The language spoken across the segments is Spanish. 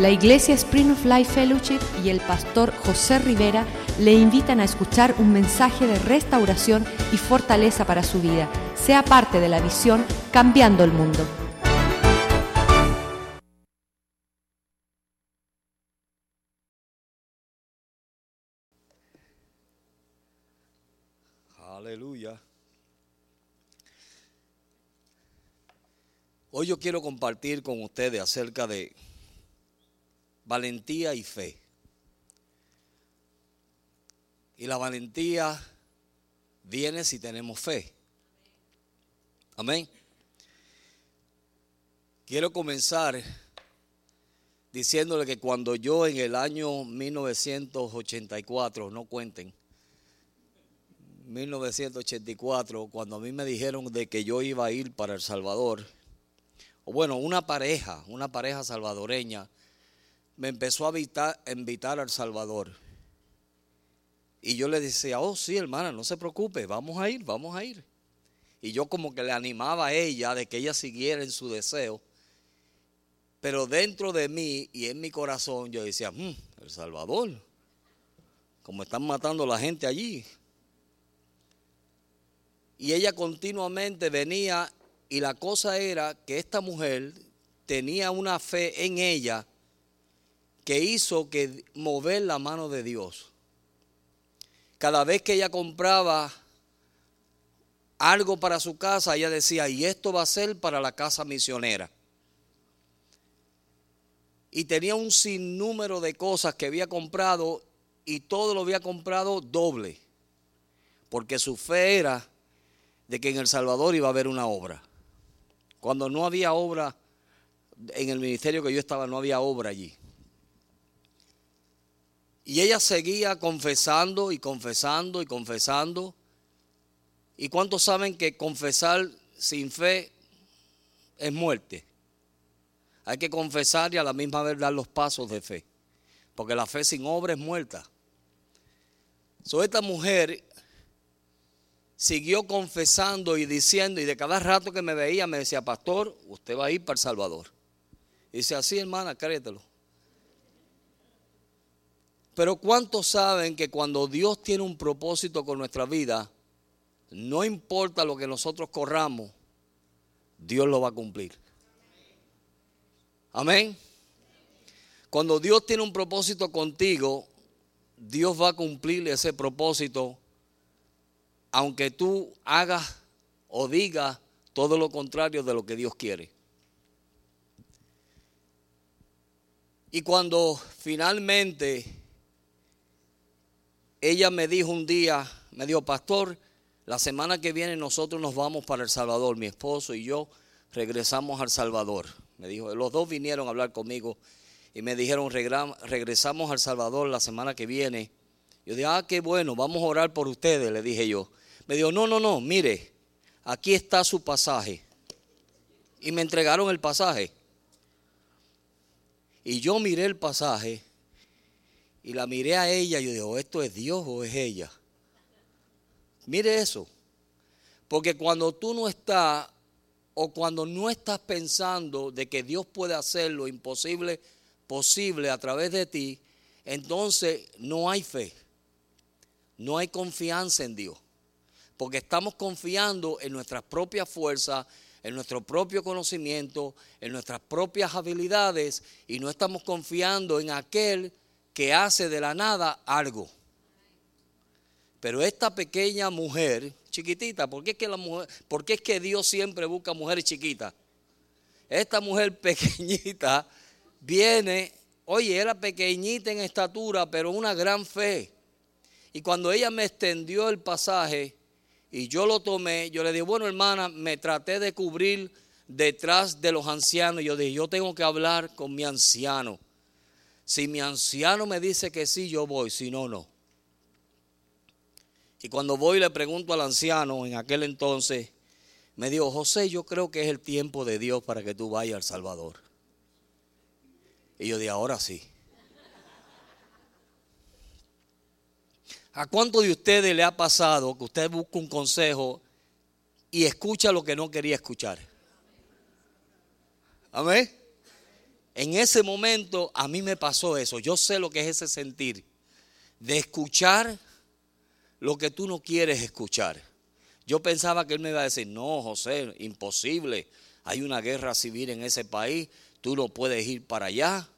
La Iglesia Spring of Life Fellowship y el pastor José Rivera le invitan a escuchar un mensaje de restauración y fortaleza para su vida. Sea parte de la visión Cambiando el Mundo. Aleluya. Hoy yo quiero compartir con ustedes acerca de valentía y fe. Y la valentía viene si tenemos fe. Amén. Quiero comenzar diciéndole que cuando yo en el año 1984, no cuenten, 1984, cuando a mí me dijeron de que yo iba a ir para El Salvador, o bueno, una pareja, una pareja salvadoreña, me empezó a invitar, al Salvador. Y yo le decía, oh sí, hermana, no se preocupe, vamos a ir, vamos a ir. Y yo como que le animaba a ella de que ella siguiera en su deseo. Pero dentro de mí y en mi corazón yo decía, hmm, El Salvador, como están matando a la gente allí. Y ella continuamente venía y la cosa era que esta mujer tenía una fe en ella que hizo que mover la mano de Dios. Cada vez que ella compraba algo para su casa, ella decía, y esto va a ser para la casa misionera. Y tenía un sinnúmero de cosas que había comprado y todo lo había comprado doble, porque su fe era de que en El Salvador iba a haber una obra. Cuando no había obra, en el ministerio que yo estaba, no había obra allí. Y ella seguía confesando y confesando y confesando. ¿Y cuántos saben que confesar sin fe es muerte? Hay que confesar y a la misma vez dar los pasos de fe. Porque la fe sin obra es muerta. So, esta mujer siguió confesando y diciendo, y de cada rato que me veía me decía, pastor, usted va a ir para El Salvador. Y dice, así hermana, créetelo. Pero ¿cuántos saben que cuando Dios tiene un propósito con nuestra vida, no importa lo que nosotros corramos, Dios lo va a cumplir? Amén. Cuando Dios tiene un propósito contigo, Dios va a cumplir ese propósito, aunque tú hagas o digas todo lo contrario de lo que Dios quiere. Y cuando finalmente ella me dijo un día, me dijo, pastor, la semana que viene nosotros nos vamos para El Salvador, mi esposo y yo regresamos al Salvador. Me dijo, los dos vinieron a hablar conmigo y me dijeron, regresamos al Salvador la semana que viene. Yo dije, ah, qué bueno, vamos a orar por ustedes, le dije yo. Me dijo, no, no, no, mire, aquí está su pasaje. Y me entregaron el pasaje. Y yo miré el pasaje y la miré a ella y yo digo, ¿esto es Dios o es ella? Mire eso. Porque cuando tú no estás o cuando no estás pensando de que Dios puede hacer lo imposible posible a través de ti, entonces no hay fe. No hay confianza en Dios. Porque estamos confiando en nuestras propias fuerzas, en nuestro propio conocimiento, en nuestras propias habilidades y no estamos confiando en aquel que hace de la nada algo. Pero esta pequeña mujer, chiquitita, ¿por qué es que, es que Dios siempre busca mujeres chiquitas? Esta mujer pequeñita viene, oye, era pequeñita en estatura, pero una gran fe. Y cuando ella me extendió el pasaje y yo lo tomé, yo le dije, bueno hermana, me traté de cubrir detrás de los ancianos. Yo dije, yo tengo que hablar con mi anciano. Si mi anciano me dice que sí, yo voy, si no, no. Y cuando voy le pregunto al anciano en aquel entonces, me dijo, José, yo creo que es el tiempo de Dios para que tú vayas al Salvador. Y yo dije, ahora sí. ¿A cuánto de ustedes le ha pasado que usted busca un consejo y escucha lo que no quería escuchar? Amén. En ese momento a mí me pasó eso. Yo sé lo que es ese sentir de escuchar lo que tú no quieres escuchar. Yo pensaba que él me iba a decir, no, José, imposible. Hay una guerra civil en ese país, tú no puedes ir para allá.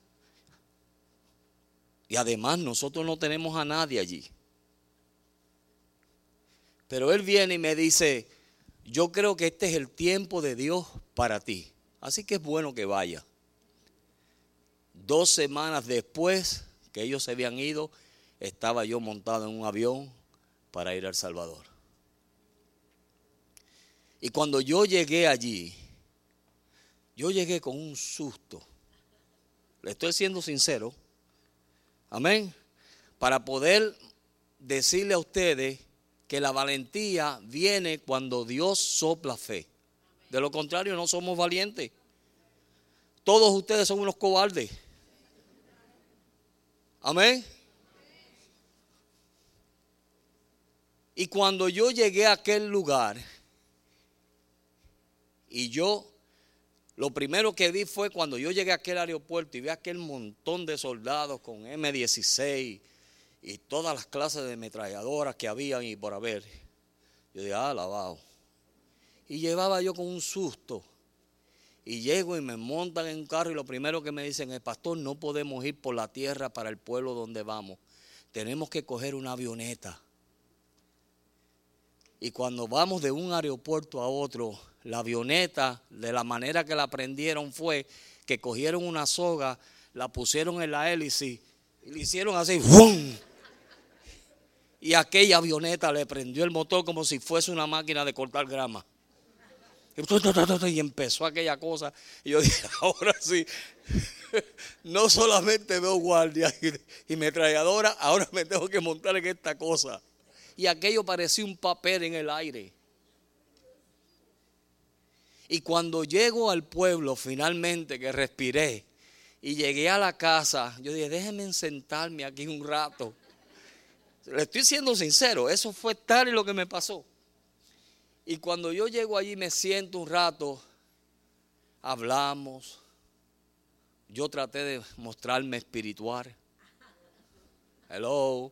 Y además nosotros no tenemos a nadie allí. Pero él viene y me dice, yo creo que este es el tiempo de Dios para ti. Así que es bueno que vaya. Dos semanas después que ellos se habían ido, estaba yo montado en un avión para ir al Salvador. Y cuando yo llegué allí, yo llegué con un susto. Le estoy siendo sincero. Amén. Para poder decirle a ustedes que la valentía viene cuando Dios sopla fe. De lo contrario, no somos valientes. Todos ustedes son unos cobardes. Amén. Y cuando yo llegué a aquel lugar, y yo, lo primero que vi fue cuando yo llegué a aquel aeropuerto y vi aquel montón de soldados con M16 y todas las clases de ametralladoras que habían y por haber. Yo dije, ah, lavado. Y llevaba yo con un susto. Y llego y me montan en un carro y lo primero que me dicen es, pastor, no podemos ir por la tierra para el pueblo donde vamos. Tenemos que coger una avioneta. Y cuando vamos de un aeropuerto a otro, la avioneta, de la manera que la prendieron fue que cogieron una soga, la pusieron en la hélice y le hicieron así, ¡bum! Y aquella avioneta le prendió el motor como si fuese una máquina de cortar grama. Y empezó aquella cosa. Y yo dije, ahora sí, no solamente veo guardia y, y metralladora, ahora me tengo que montar en esta cosa. Y aquello parecía un papel en el aire. Y cuando llego al pueblo, finalmente que respiré y llegué a la casa, yo dije, déjenme sentarme aquí un rato. Le estoy siendo sincero, eso fue tal y lo que me pasó. Y cuando yo llego allí me siento un rato, hablamos, yo traté de mostrarme espiritual. Hello.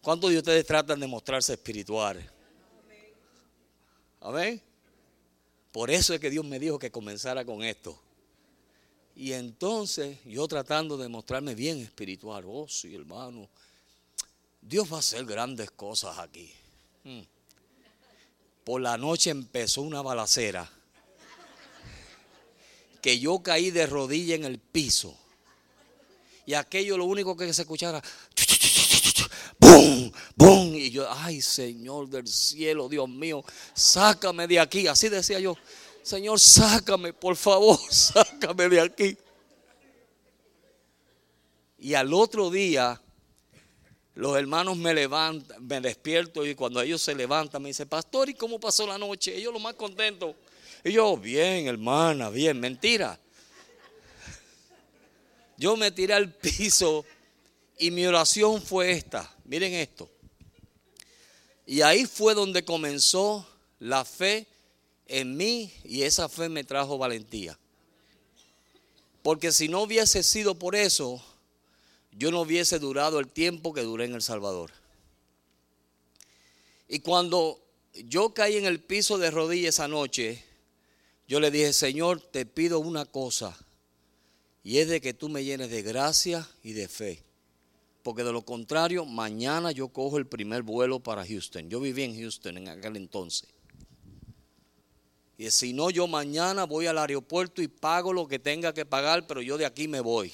¿Cuántos de ustedes tratan de mostrarse espirituales? Amén. Por eso es que Dios me dijo que comenzara con esto. Y entonces yo tratando de mostrarme bien espiritual, oh sí, hermano, Dios va a hacer grandes cosas aquí. Hmm. Por la noche empezó una balacera que yo caí de rodilla en el piso. Y aquello lo único que se escuchara, ¡Bum! ¡Bum! Y yo, ay Señor del cielo, Dios mío, sácame de aquí. Así decía yo, Señor, sácame, por favor, sácame de aquí. Y al otro día, los hermanos me levantan, me despierto y cuando ellos se levantan me dicen, pastor, ¿y cómo pasó la noche? Ellos lo más contentos. Y yo, bien, hermana, bien, mentira. Yo me tiré al piso y mi oración fue esta. Miren esto. Y ahí fue donde comenzó la fe en mí y esa fe me trajo valentía. Porque si no hubiese sido por eso, yo no hubiese durado el tiempo que duré en El Salvador. Y cuando yo caí en el piso de rodillas esa noche, yo le dije, Señor, te pido una cosa, y es de que tú me llenes de gracia y de fe. Porque de lo contrario, mañana yo cojo el primer vuelo para Houston. Yo viví en Houston en aquel entonces. Y si no, yo mañana voy al aeropuerto y pago lo que tenga que pagar, pero yo de aquí me voy.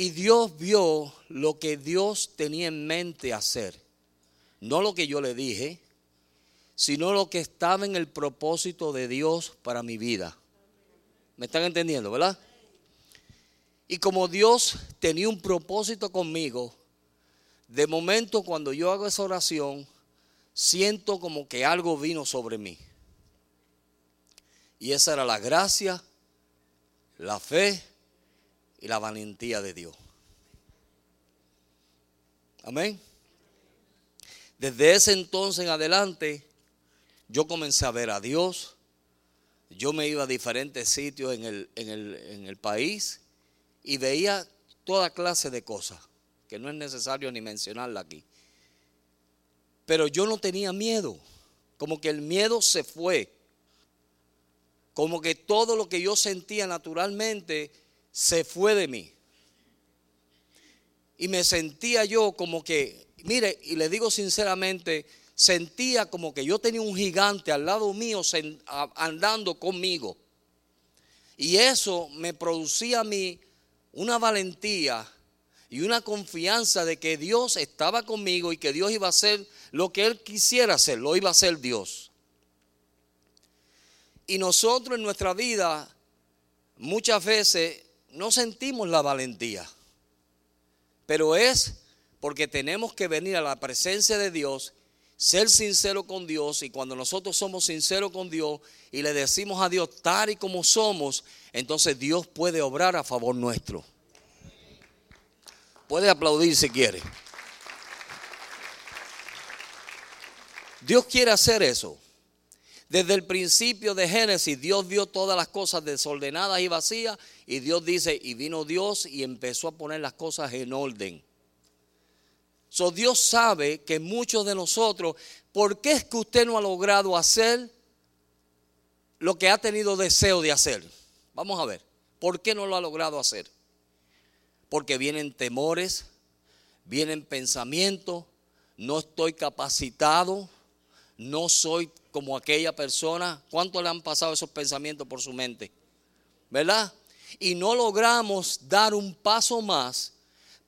Y Dios vio lo que Dios tenía en mente hacer. No lo que yo le dije, sino lo que estaba en el propósito de Dios para mi vida. ¿Me están entendiendo, verdad? Y como Dios tenía un propósito conmigo, de momento cuando yo hago esa oración, siento como que algo vino sobre mí. Y esa era la gracia, la fe y la valentía de Dios. Amén. Desde ese entonces en adelante, yo comencé a ver a Dios, yo me iba a diferentes sitios en el, en el, en el país y veía toda clase de cosas, que no es necesario ni mencionarla aquí. Pero yo no tenía miedo, como que el miedo se fue, como que todo lo que yo sentía naturalmente se fue de mí. Y me sentía yo como que, mire, y le digo sinceramente, sentía como que yo tenía un gigante al lado mío andando conmigo. Y eso me producía a mí una valentía y una confianza de que Dios estaba conmigo y que Dios iba a hacer lo que Él quisiera hacer, lo iba a hacer Dios. Y nosotros en nuestra vida muchas veces no sentimos la valentía, pero es porque tenemos que venir a la presencia de Dios ser sincero con Dios y cuando nosotros somos sinceros con Dios y le decimos a Dios tal y como somos, entonces Dios puede obrar a favor nuestro. Puede aplaudir si quiere. Dios quiere hacer eso. Desde el principio de Génesis, Dios vio todas las cosas desordenadas y vacías y Dios dice, y vino Dios y empezó a poner las cosas en orden. So, Dios sabe que muchos de nosotros, ¿por qué es que usted no ha logrado hacer lo que ha tenido deseo de hacer? Vamos a ver, ¿por qué no lo ha logrado hacer? Porque vienen temores, vienen pensamientos, no estoy capacitado, no soy como aquella persona. ¿Cuánto le han pasado esos pensamientos por su mente? ¿Verdad? Y no logramos dar un paso más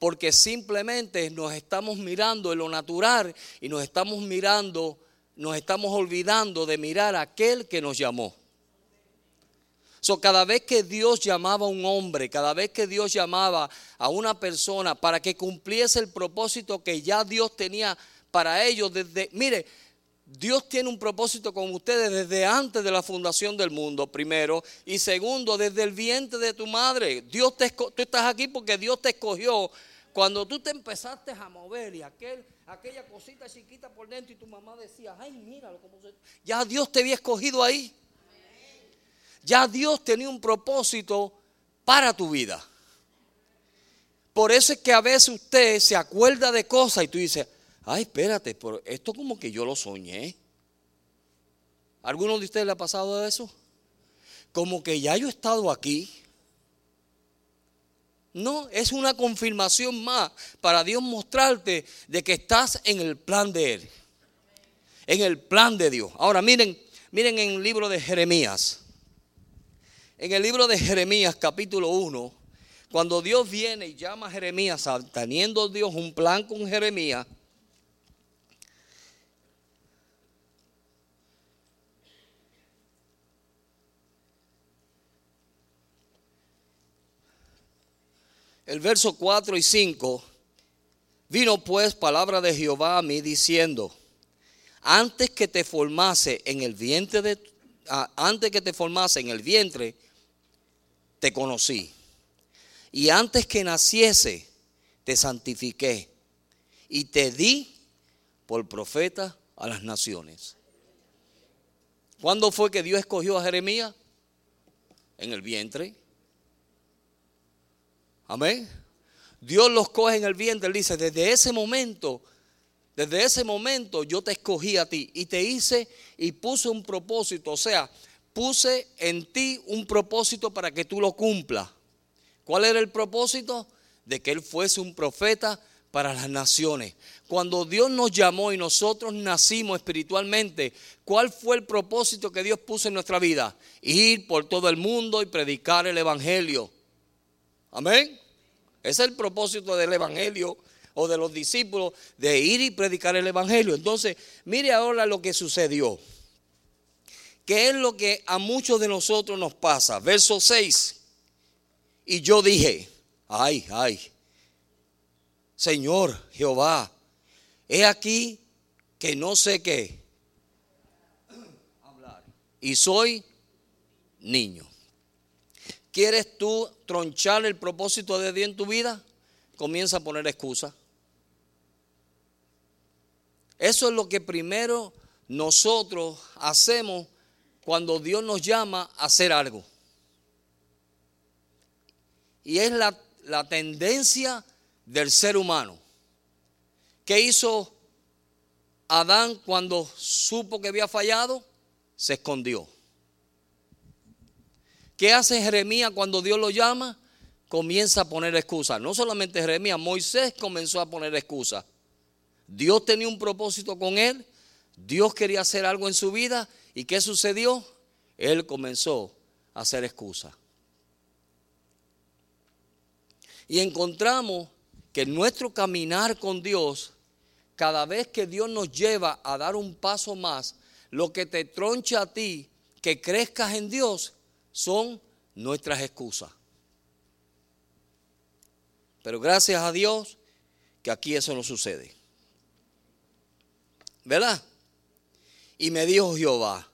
porque simplemente nos estamos mirando en lo natural y nos estamos mirando, nos estamos olvidando de mirar a aquel que nos llamó. So, cada vez que Dios llamaba a un hombre, cada vez que Dios llamaba a una persona para que cumpliese el propósito que ya Dios tenía para ellos, desde, mire, Dios tiene un propósito con ustedes desde antes de la fundación del mundo, primero. Y segundo, desde el vientre de tu madre. Dios te, tú estás aquí porque Dios te escogió cuando tú te empezaste a mover y aquel, aquella cosita chiquita por dentro y tu mamá decía, ay, míralo cómo se... Ya Dios te había escogido ahí. Ya Dios tenía un propósito para tu vida. Por eso es que a veces usted se acuerda de cosas y tú dices, ay, espérate, pero esto como que yo lo soñé. ¿Alguno de ustedes le ha pasado eso? Como que ya yo he estado aquí. No, es una confirmación más para Dios mostrarte de que estás en el plan de Él. En el plan de Dios. Ahora miren, miren en el libro de Jeremías. En el libro de Jeremías capítulo 1, cuando Dios viene y llama a Jeremías, teniendo Dios un plan con Jeremías, el verso 4 y 5, vino pues palabra de Jehová a mí diciendo, antes que te formase en el vientre de ah, antes que te formase en el vientre te conocí. Y antes que naciese te santifiqué y te di por profeta a las naciones. ¿Cuándo fue que Dios escogió a Jeremías? En el vientre. Amén. Dios los coge en el vientre. Él dice, desde ese momento, desde ese momento yo te escogí a ti y te hice y puse un propósito. O sea, puse en ti un propósito para que tú lo cumplas. ¿Cuál era el propósito? De que Él fuese un profeta para las naciones. Cuando Dios nos llamó y nosotros nacimos espiritualmente, ¿cuál fue el propósito que Dios puso en nuestra vida? Ir por todo el mundo y predicar el Evangelio. Amén. Ese es el propósito del Evangelio o de los discípulos de ir y predicar el Evangelio. Entonces, mire ahora lo que sucedió. ¿Qué es lo que a muchos de nosotros nos pasa? Verso 6. Y yo dije, ay, ay, Señor Jehová, he aquí que no sé qué hablar. Y soy niño. ¿Quieres tú tronchar el propósito de Dios en tu vida? Comienza a poner excusa. Eso es lo que primero nosotros hacemos cuando Dios nos llama a hacer algo. Y es la, la tendencia del ser humano. ¿Qué hizo Adán cuando supo que había fallado? Se escondió. ¿Qué hace Jeremías cuando Dios lo llama? Comienza a poner excusas. No solamente Jeremías, Moisés comenzó a poner excusas. Dios tenía un propósito con él, Dios quería hacer algo en su vida y ¿qué sucedió? Él comenzó a hacer excusas. Y encontramos que nuestro caminar con Dios, cada vez que Dios nos lleva a dar un paso más, lo que te troncha a ti, que crezcas en Dios, son nuestras excusas. Pero gracias a Dios que aquí eso no sucede. ¿Verdad? Y me dijo Jehová,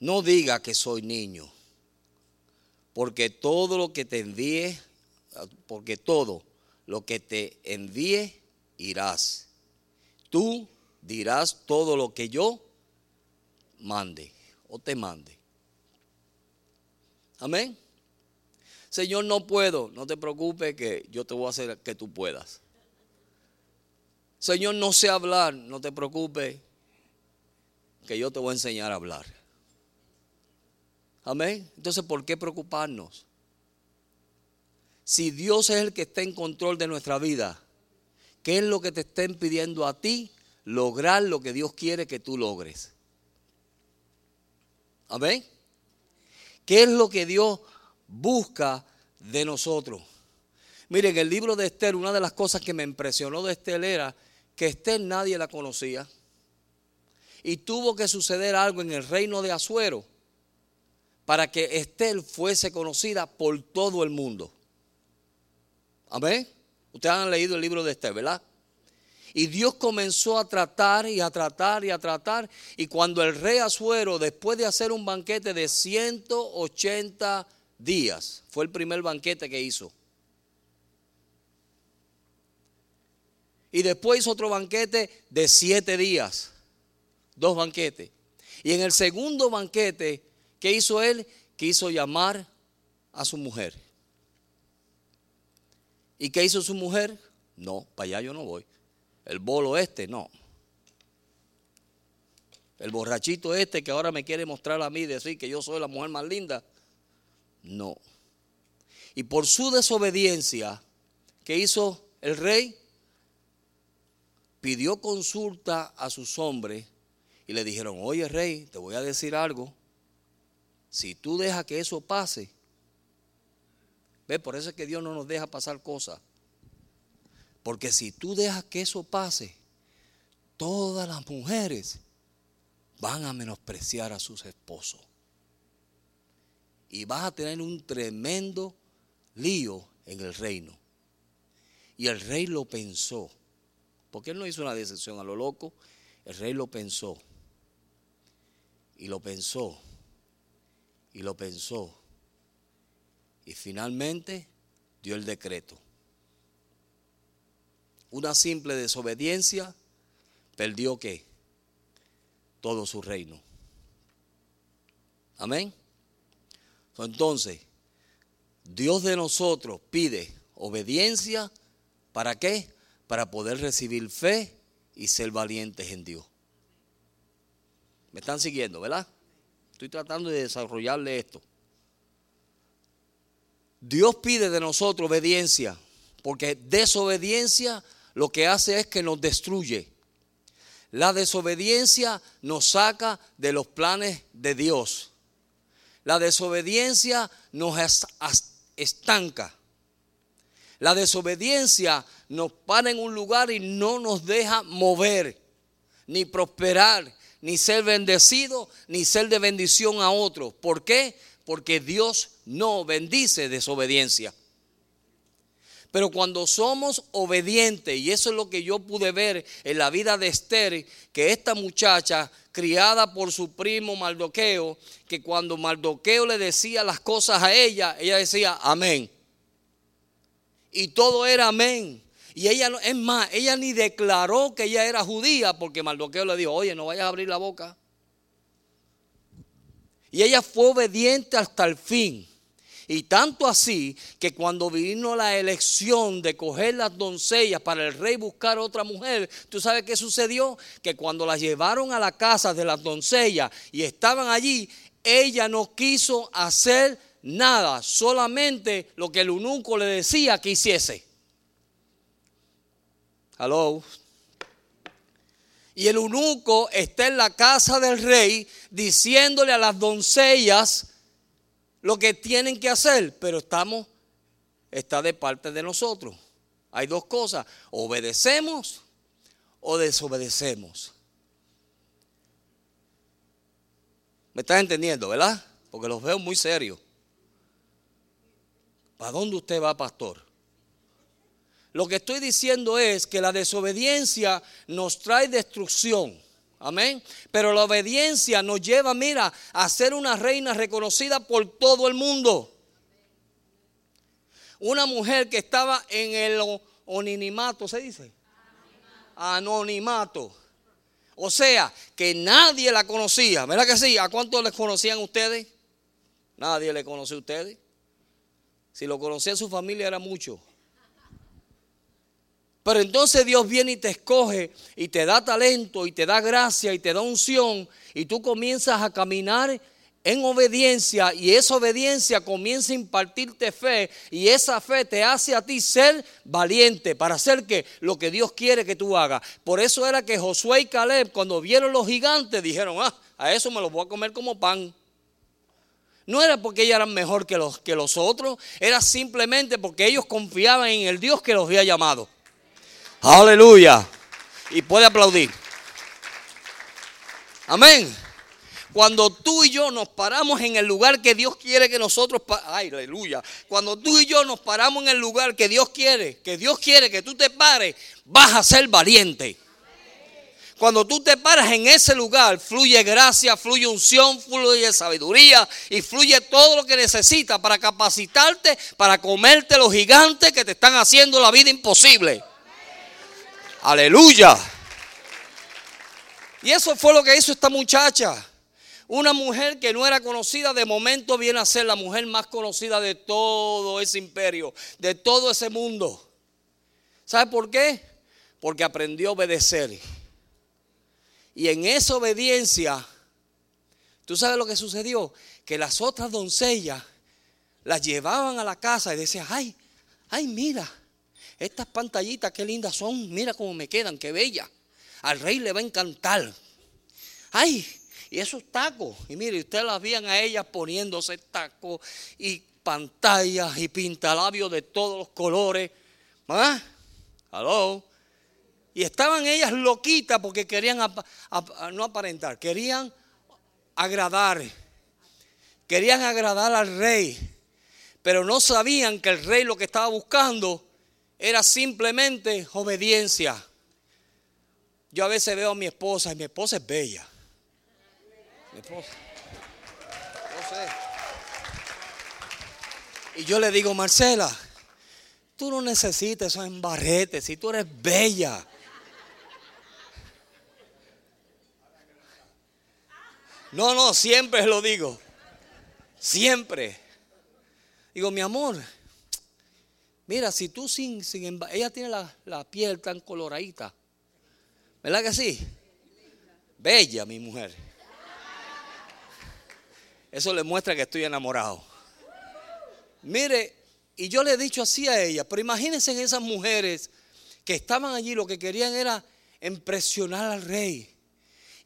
no diga que soy niño, porque todo lo que te envíe, porque todo lo que te envíe, irás. Tú dirás todo lo que yo mande o te mande. Amén. Señor, no puedo, no te preocupes que yo te voy a hacer que tú puedas. Señor, no sé hablar, no te preocupes que yo te voy a enseñar a hablar. Amén. Entonces, ¿por qué preocuparnos? Si Dios es el que está en control de nuestra vida, ¿qué es lo que te está impidiendo a ti lograr lo que Dios quiere que tú logres? Amén. ¿Qué es lo que Dios busca de nosotros? Miren, el libro de Esther, una de las cosas que me impresionó de Esther era que Esther nadie la conocía y tuvo que suceder algo en el reino de Azuero para que Estel fuese conocida por todo el mundo. Amén. Ustedes han leído el libro de Estel, ¿verdad? Y Dios comenzó a tratar y a tratar y a tratar. Y cuando el rey Azuero, después de hacer un banquete de 180 días, fue el primer banquete que hizo. Y después hizo otro banquete de siete días dos banquetes. Y en el segundo banquete, ¿qué hizo él? Quiso llamar a su mujer. ¿Y qué hizo su mujer? No, para allá yo no voy. El bolo este, no. El borrachito este que ahora me quiere mostrar a mí, decir que yo soy la mujer más linda. No. Y por su desobediencia, ¿qué hizo el rey? Pidió consulta a sus hombres y le dijeron, oye rey, te voy a decir algo. Si tú dejas que eso pase, ve, por eso es que Dios no nos deja pasar cosas. Porque si tú dejas que eso pase, todas las mujeres van a menospreciar a sus esposos. Y vas a tener un tremendo lío en el reino. Y el rey lo pensó. Porque él no hizo una decisión a lo loco. El rey lo pensó. Y lo pensó. Y lo pensó. Y finalmente dio el decreto. Una simple desobediencia perdió qué? Todo su reino. Amén. Entonces, Dios de nosotros pide obediencia. ¿Para qué? Para poder recibir fe y ser valientes en Dios. ¿Me están siguiendo, verdad? Estoy tratando de desarrollarle esto. Dios pide de nosotros obediencia, porque desobediencia lo que hace es que nos destruye. La desobediencia nos saca de los planes de Dios. La desobediencia nos estanca. La desobediencia nos para en un lugar y no nos deja mover, ni prosperar, ni ser bendecido, ni ser de bendición a otros. ¿Por qué? Porque Dios no bendice desobediencia. Pero cuando somos obedientes, y eso es lo que yo pude ver en la vida de Esther, que esta muchacha, criada por su primo Mardoqueo, que cuando Mardoqueo le decía las cosas a ella, ella decía amén. Y todo era amén. Y ella, es más, ella ni declaró que ella era judía porque Mardoqueo le dijo, oye, no vayas a abrir la boca. Y ella fue obediente hasta el fin. Y tanto así que cuando vino la elección de coger las doncellas para el rey buscar otra mujer, ¿tú sabes qué sucedió? Que cuando las llevaron a la casa de las doncellas y estaban allí, ella no quiso hacer nada, solamente lo que el eunuco le decía que hiciese. Hello. Y el eunuco está en la casa del rey diciéndole a las doncellas lo que tienen que hacer, pero estamos, está de parte de nosotros. Hay dos cosas, obedecemos o desobedecemos. ¿Me estás entendiendo, verdad? Porque los veo muy serios. ¿Para dónde usted va, pastor? Lo que estoy diciendo es que la desobediencia nos trae destrucción. Amén. Pero la obediencia nos lleva, mira, a ser una reina reconocida por todo el mundo. Una mujer que estaba en el anonimato, ¿se dice? Anonimato. O sea, que nadie la conocía. ¿Verdad que sí? ¿A cuántos les conocían ustedes? Nadie le conoció a ustedes. Si lo conocía su familia era mucho. Pero entonces Dios viene y te escoge y te da talento y te da gracia y te da unción y tú comienzas a caminar en obediencia y esa obediencia comienza a impartirte fe y esa fe te hace a ti ser valiente para hacer que lo que Dios quiere que tú hagas. Por eso era que Josué y Caleb cuando vieron los gigantes dijeron, ah, a eso me lo voy a comer como pan. No era porque ellos eran mejor que los, que los otros, era simplemente porque ellos confiaban en el Dios que los había llamado. Aleluya. Y puede aplaudir. Amén. Cuando tú y yo nos paramos en el lugar que Dios quiere que nosotros, ay, aleluya. Cuando tú y yo nos paramos en el lugar que Dios quiere, que Dios quiere que tú te pares, vas a ser valiente. Cuando tú te paras en ese lugar, fluye gracia, fluye unción, fluye sabiduría y fluye todo lo que necesitas para capacitarte, para comerte los gigantes que te están haciendo la vida imposible. Aleluya. Y eso fue lo que hizo esta muchacha. Una mujer que no era conocida, de momento viene a ser la mujer más conocida de todo ese imperio, de todo ese mundo. ¿Sabe por qué? Porque aprendió a obedecer. Y en esa obediencia, ¿tú sabes lo que sucedió? Que las otras doncellas las llevaban a la casa y decían, ay, ay, mira, estas pantallitas, qué lindas son. Mira cómo me quedan, qué bella. Al rey le va a encantar. Ay, y esos tacos. Y mire, ustedes las veían a ellas poniéndose tacos y pantallas y pintalabios de todos los colores. ¿Ah? ¿Aló? Y estaban ellas loquitas porque querían no aparentar, querían agradar. Querían agradar al rey. Pero no sabían que el rey lo que estaba buscando era simplemente obediencia. Yo a veces veo a mi esposa y mi esposa es bella. Mi esposa. No sé. Y yo le digo, Marcela, tú no necesitas esos embarretes si tú eres bella. No, no, siempre lo digo. Siempre. Digo, mi amor, Mira, si tú sin, sin ella tiene la, piel tan coloradita. ¿Verdad que sí? Bella mi mujer. Eso le muestra que estoy enamorado. Mire, y yo le he dicho así a ella, pero imagínense en esas mujeres que estaban allí, lo que querían era impresionar al rey.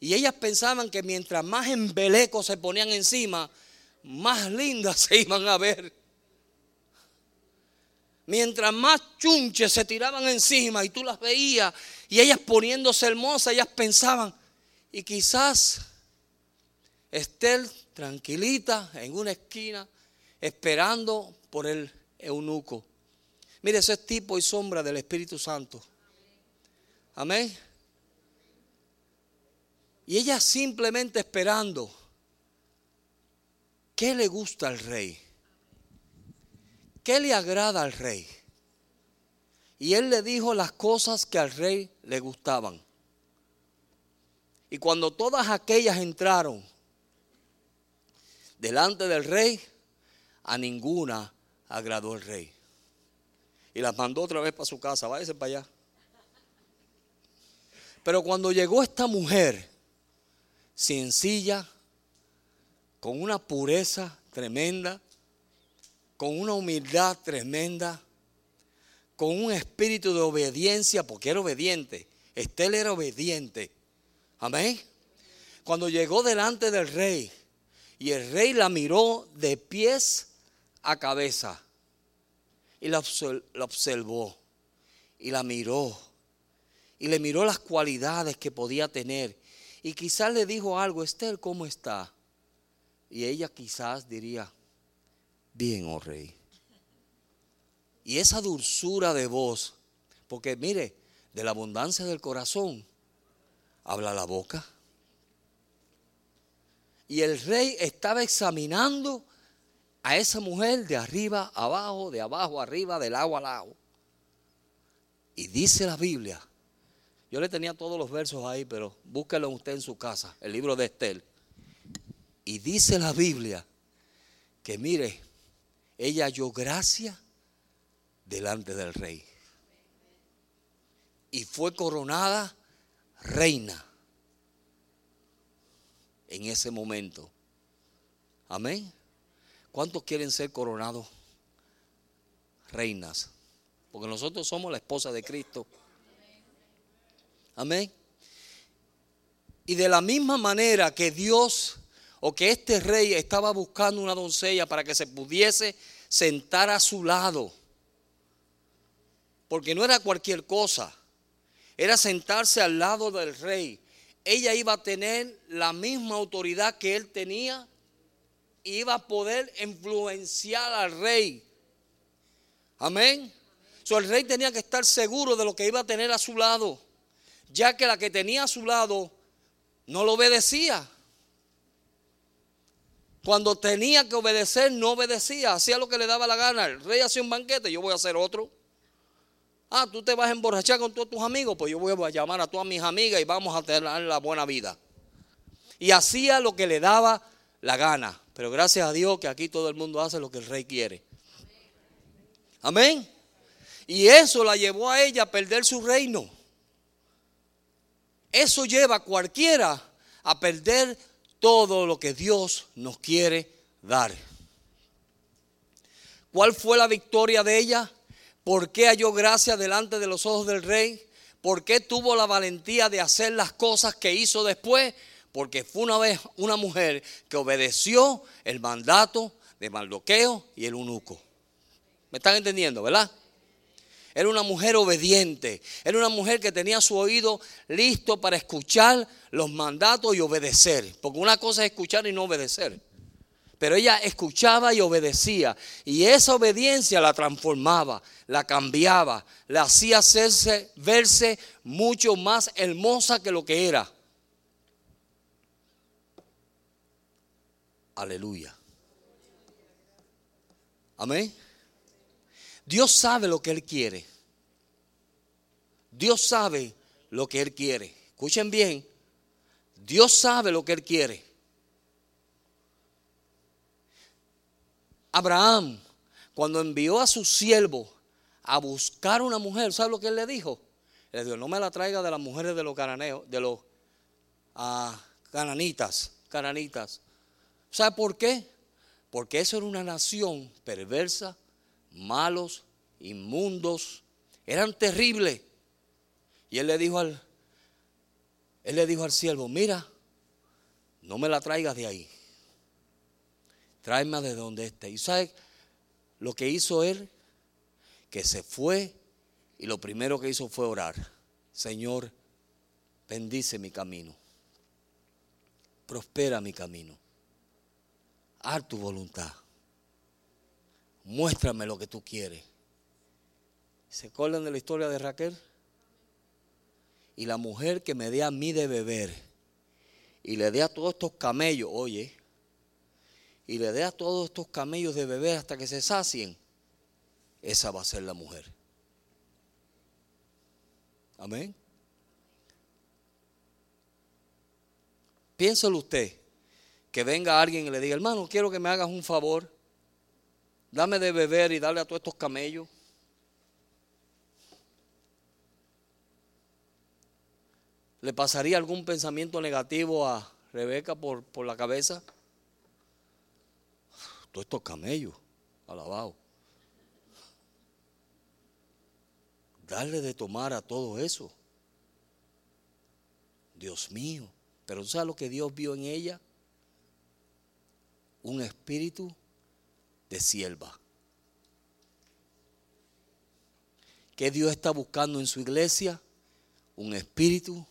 Y ellas pensaban que mientras más embelecos se ponían encima, más lindas se iban a ver. Mientras más chunches se tiraban encima y tú las veías y ellas poniéndose hermosas, ellas pensaban, y quizás Estel tranquilita en una esquina esperando por el eunuco. Mire, ese es tipo y sombra del Espíritu Santo. Amén. Y ella simplemente esperando. ¿Qué le gusta al rey? ¿Qué le agrada al rey? Y él le dijo las cosas que al rey le gustaban. Y cuando todas aquellas entraron, delante del rey, a ninguna agradó el rey. Y las mandó otra vez para su casa, váyase para allá. Pero cuando llegó esta mujer, sencilla, con una pureza tremenda, con una humildad tremenda, con un espíritu de obediencia, porque era obediente. Estel era obediente. Amén. Cuando llegó delante del rey, y el rey la miró de pies a cabeza, y la, observó, y la miró, y le miró las cualidades que podía tener. Y quizás le dijo algo, Estel, ¿cómo está? Y ella quizás diría, bien, oh rey. Y esa dulzura de voz, porque mire, de la abundancia del corazón habla la boca. Y el rey estaba examinando a esa mujer de arriba abajo, de abajo arriba, del agua al agua. Y dice la Biblia, yo le tenía todos los versos ahí, pero búsquelo usted en su casa, el libro de Estel. Y dice la Biblia que mire, ella halló gracia delante del rey. Y fue coronada reina en ese momento. Amén. ¿Cuántos quieren ser coronados reinas? Porque nosotros somos la esposa de Cristo. Amén. Y de la misma manera que Dios o que este rey estaba buscando una doncella para que se pudiese sentar a su lado. Porque no era cualquier cosa, era sentarse al lado del rey. Ella iba a tener la misma autoridad que él tenía y iba a poder influenciar al rey. Amén. So, el rey tenía que estar seguro de lo que iba a tener a su lado, ya que la que tenía a su lado no lo obedecía. Cuando tenía que obedecer, no obedecía, hacía lo que le daba la gana. El rey hacía un banquete, yo voy a hacer otro. Ah, tú te vas a emborrachar con todos tus amigos, pues yo voy a llamar a todas mis amigas y vamos a tener la buena vida. Y hacía lo que le daba la gana. Pero gracias a Dios que aquí todo el mundo hace lo que el rey quiere. Amén. Y eso la llevó a ella a perder su reino. Eso lleva a cualquiera a perder todo lo que Dios nos quiere dar. ¿Cuál fue la victoria de ella? ¿Por qué halló gracia delante de los ojos del rey? ¿Por qué tuvo la valentía de hacer las cosas que hizo después? Porque fue una vez una mujer que obedeció el mandato de Maldoqueo y el eunuco. ¿Me están entendiendo, verdad? Era una mujer obediente. Era una mujer que tenía su oído listo para escuchar los mandatos y obedecer. Porque una cosa es escuchar y no obedecer. Pero ella escuchaba y obedecía. Y esa obediencia la transformaba, la cambiaba, la hacía hacerse, verse mucho más hermosa que lo que era. Aleluya. Amén. Dios sabe lo que Él quiere. Dios sabe lo que Él quiere. Escuchen bien. Dios sabe lo que Él quiere. Abraham, cuando envió a su siervo a buscar una mujer, ¿sabe lo que él le dijo? Le dijo, no me la traiga de las mujeres de los cananeos, de los ah, cananitas, cananitas. ¿Sabe por qué? Porque eso era una nación perversa, malos, inmundos, eran terribles. Y él le dijo al, él le dijo al siervo, mira, no me la traigas de ahí. Tráeme de donde esté. ¿Y sabe lo que hizo él? Que se fue y lo primero que hizo fue orar. Señor, bendice mi camino. Prospera mi camino. Haz tu voluntad muéstrame lo que tú quieres. ¿Se acuerdan de la historia de Raquel? Y la mujer que me dé a mí de beber y le dé a todos estos camellos, oye, y le dé a todos estos camellos de beber hasta que se sacien, esa va a ser la mujer. Amén. Piénselo usted. que venga alguien y le diga, hermano, quiero que me hagas un favor. Dame de beber y darle a todos estos camellos. ¿Le pasaría algún pensamiento negativo a Rebeca por, por la cabeza? Todos estos camellos, alabado. Darle de tomar a todo eso. Dios mío. Pero ¿sabes lo que Dios vio en ella? Un espíritu de sierva. ¿Qué Dios está buscando en su iglesia? Un espíritu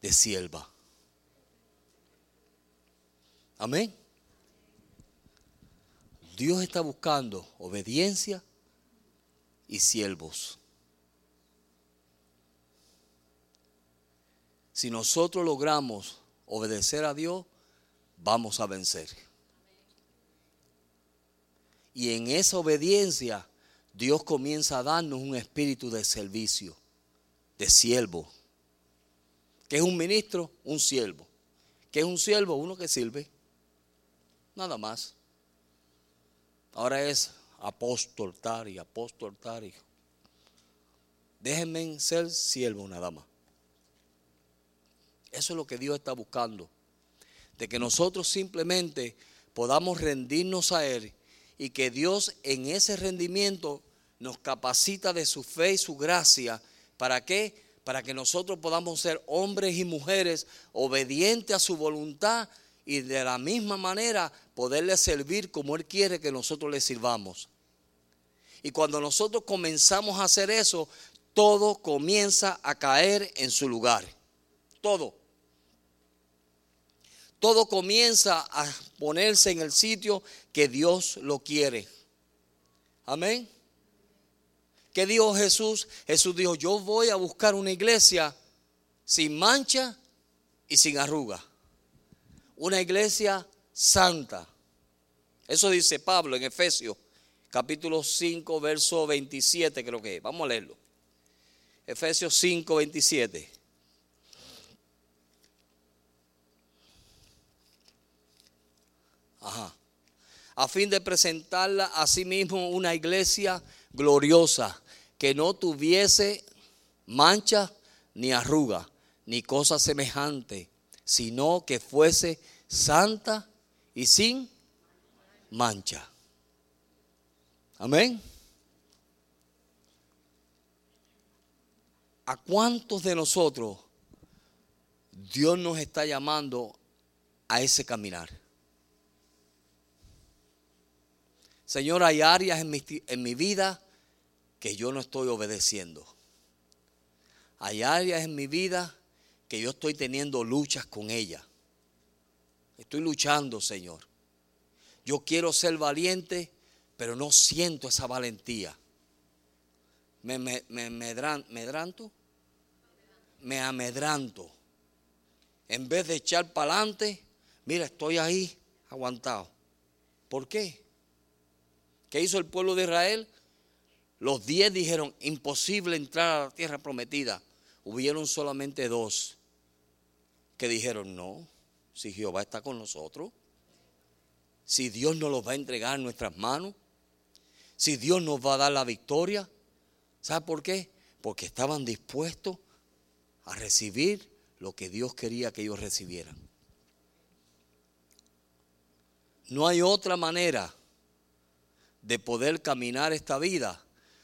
de sierva. Amén. Dios está buscando obediencia y siervos. Si nosotros logramos obedecer a Dios, vamos a vencer. Y en esa obediencia, Dios comienza a darnos un espíritu de servicio, de siervo. ¿Qué es un ministro? Un siervo. ¿Qué es un siervo? Uno que sirve. Nada más. Ahora es apóstol tal y apóstol tal. Déjenme ser siervo nada más. Eso es lo que Dios está buscando. De que nosotros simplemente podamos rendirnos a Él y que Dios en ese rendimiento nos capacita de su fe y su gracia. ¿Para qué? Para que nosotros podamos ser hombres y mujeres obedientes a su voluntad y de la misma manera poderle servir como Él quiere que nosotros le sirvamos. Y cuando nosotros comenzamos a hacer eso, todo comienza a caer en su lugar. Todo. Todo comienza a ponerse en el sitio que Dios lo quiere. Amén. ¿Qué dijo Jesús? Jesús dijo, yo voy a buscar una iglesia sin mancha y sin arruga una iglesia santa. Eso dice Pablo en Efesios capítulo 5, verso 27 creo que es. Vamos a leerlo. Efesios 5, 27. Ajá. A fin de presentarla a sí mismo una iglesia gloriosa, que no tuviese mancha ni arruga, ni cosa semejante, sino que fuese santa y sin mancha. Amén. ¿A cuántos de nosotros Dios nos está llamando a ese caminar? Señor, hay áreas en mi, en mi vida que yo no estoy obedeciendo. Hay áreas en mi vida que yo estoy teniendo luchas con ella. Estoy luchando, Señor. Yo quiero ser valiente, pero no siento esa valentía. Me, me, me. Me amedranto. En vez de echar para adelante, mira, estoy ahí aguantado. ¿Por qué? ¿Qué hizo el pueblo de Israel? Los diez dijeron, imposible entrar a la tierra prometida. Hubieron solamente dos que dijeron, no, si Jehová está con nosotros, si Dios nos los va a entregar en nuestras manos, si Dios nos va a dar la victoria. ¿Sabe por qué? Porque estaban dispuestos a recibir lo que Dios quería que ellos recibieran. No hay otra manera de poder caminar esta vida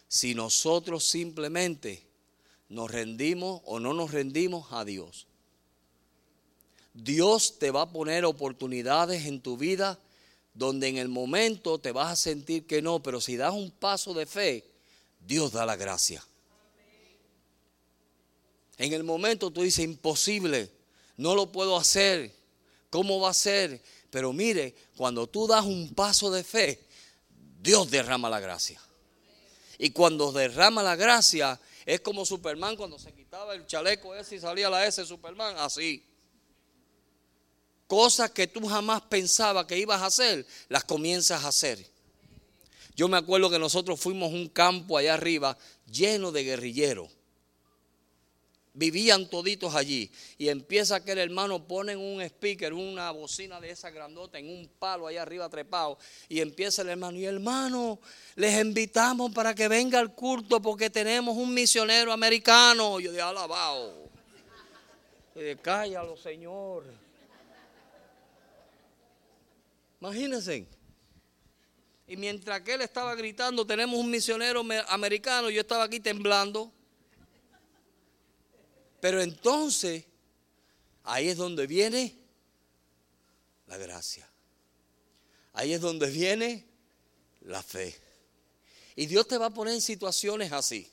si nosotros simplemente nos rendimos o no nos rendimos a Dios. Dios te va a poner oportunidades en tu vida donde en el momento te vas a sentir que no, pero si das un paso de fe, Dios da la gracia. En el momento tú dices, imposible, no lo puedo hacer, ¿cómo va a ser? Pero mire, cuando tú das un paso de fe, Dios derrama la gracia. Y cuando derrama la gracia, es como Superman cuando se quitaba el chaleco ese y salía la S Superman, así cosas que tú jamás pensabas que ibas a hacer, las comienzas a hacer. Yo me acuerdo que nosotros fuimos a un campo allá arriba lleno de guerrilleros. Vivían toditos allí. Y empieza aquel hermano, ponen un speaker, una bocina de esa grandota en un palo allá arriba trepado. Y empieza el hermano, y hermano, les invitamos para que venga al culto porque tenemos un misionero americano. Yo de alabado. Cállalo, Señor. Imagínense. Y mientras que él estaba gritando, tenemos un misionero americano, yo estaba aquí temblando. Pero entonces, ahí es donde viene la gracia. Ahí es donde viene la fe. Y Dios te va a poner en situaciones así.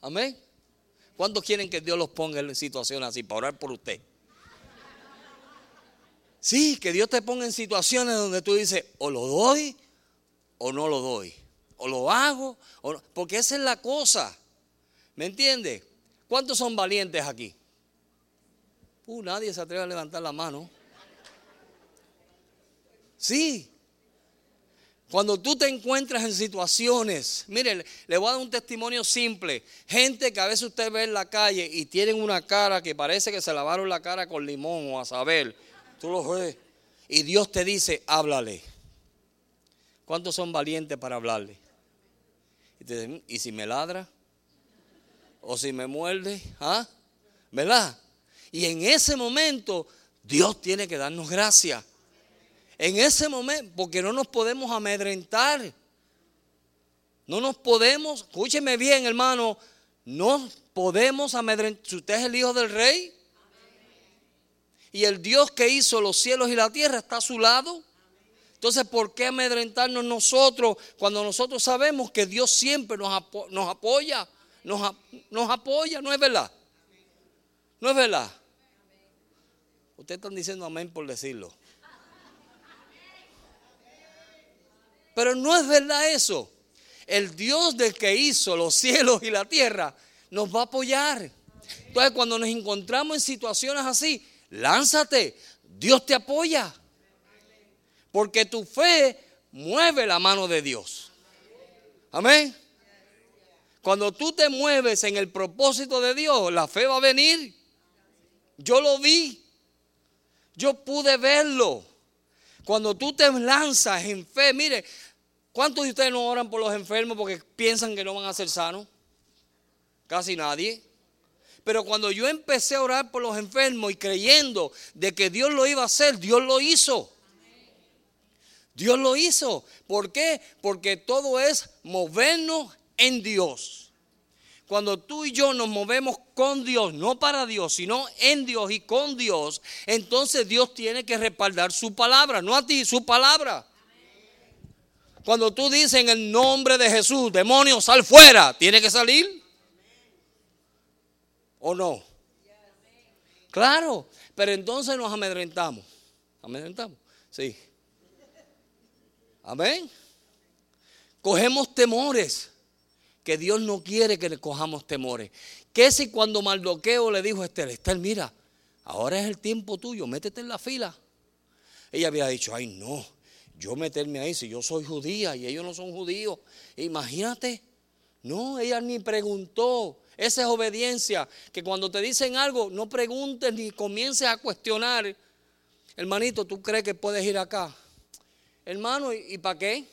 Amén. ¿Cuántos quieren que Dios los ponga en situaciones así para orar por usted? Sí, que Dios te ponga en situaciones donde tú dices, o lo doy o no lo doy. O lo hago, o no, porque esa es la cosa. ¿Me entiendes? ¿Cuántos son valientes aquí? Uh, nadie se atreve a levantar la mano. Sí. Cuando tú te encuentras en situaciones, mire, le voy a dar un testimonio simple. Gente que a veces usted ve en la calle y tienen una cara que parece que se lavaron la cara con limón o a saber. Tú lo ves. Y Dios te dice, háblale. ¿Cuántos son valientes para hablarle? Y, te ¿y si me ladra? O si me muerde, ¿ah? ¿verdad? Y en ese momento Dios tiene que darnos gracia. En ese momento, porque no nos podemos amedrentar. No nos podemos, escúcheme bien hermano, no podemos amedrentar. Si usted es el hijo del rey y el Dios que hizo los cielos y la tierra está a su lado. Entonces, ¿por qué amedrentarnos nosotros cuando nosotros sabemos que Dios siempre nos, nos apoya? Nos, apoya, ¿no es verdad? ¿No es verdad? Ustedes están diciendo amén por decirlo. Pero no es verdad eso. El Dios del que hizo los cielos y la tierra nos va a apoyar. Entonces cuando nos encontramos en situaciones así, lánzate. Dios te apoya. Porque tu fe mueve la mano de Dios. Amén. Cuando tú te mueves en el propósito de Dios, la fe va a venir. Yo lo vi. Yo pude verlo. Cuando tú te lanzas en fe, mire, ¿cuántos de ustedes no oran por los enfermos porque piensan que no van a ser sanos? Casi nadie. Pero cuando yo empecé a orar por los enfermos y creyendo de que Dios lo iba a hacer, Dios lo hizo. Dios lo hizo. ¿Por qué? Porque todo es movernos en Dios. Cuando tú y yo nos movemos con Dios, no para Dios, sino en Dios y con Dios, entonces Dios tiene que respaldar su palabra, no a ti, su palabra. Cuando tú dices en el nombre de Jesús, demonio, sal fuera, ¿tiene que salir? ¿O no? Claro, pero entonces nos amedrentamos. ¿Amedrentamos? Sí. Amén. Cogemos temores que Dios no quiere que le cojamos temores. Que si cuando Mardoqueo le dijo a Esther, Esther, mira, ahora es el tiempo tuyo, métete en la fila. Ella había dicho, ay no, yo meterme ahí si yo soy judía y ellos no son judíos. Imagínate, no, ella ni preguntó. Esa es obediencia, que cuando te dicen algo, no preguntes ni comiences a cuestionar. Hermanito, ¿tú crees que puedes ir acá? Hermano, ¿y, y para qué?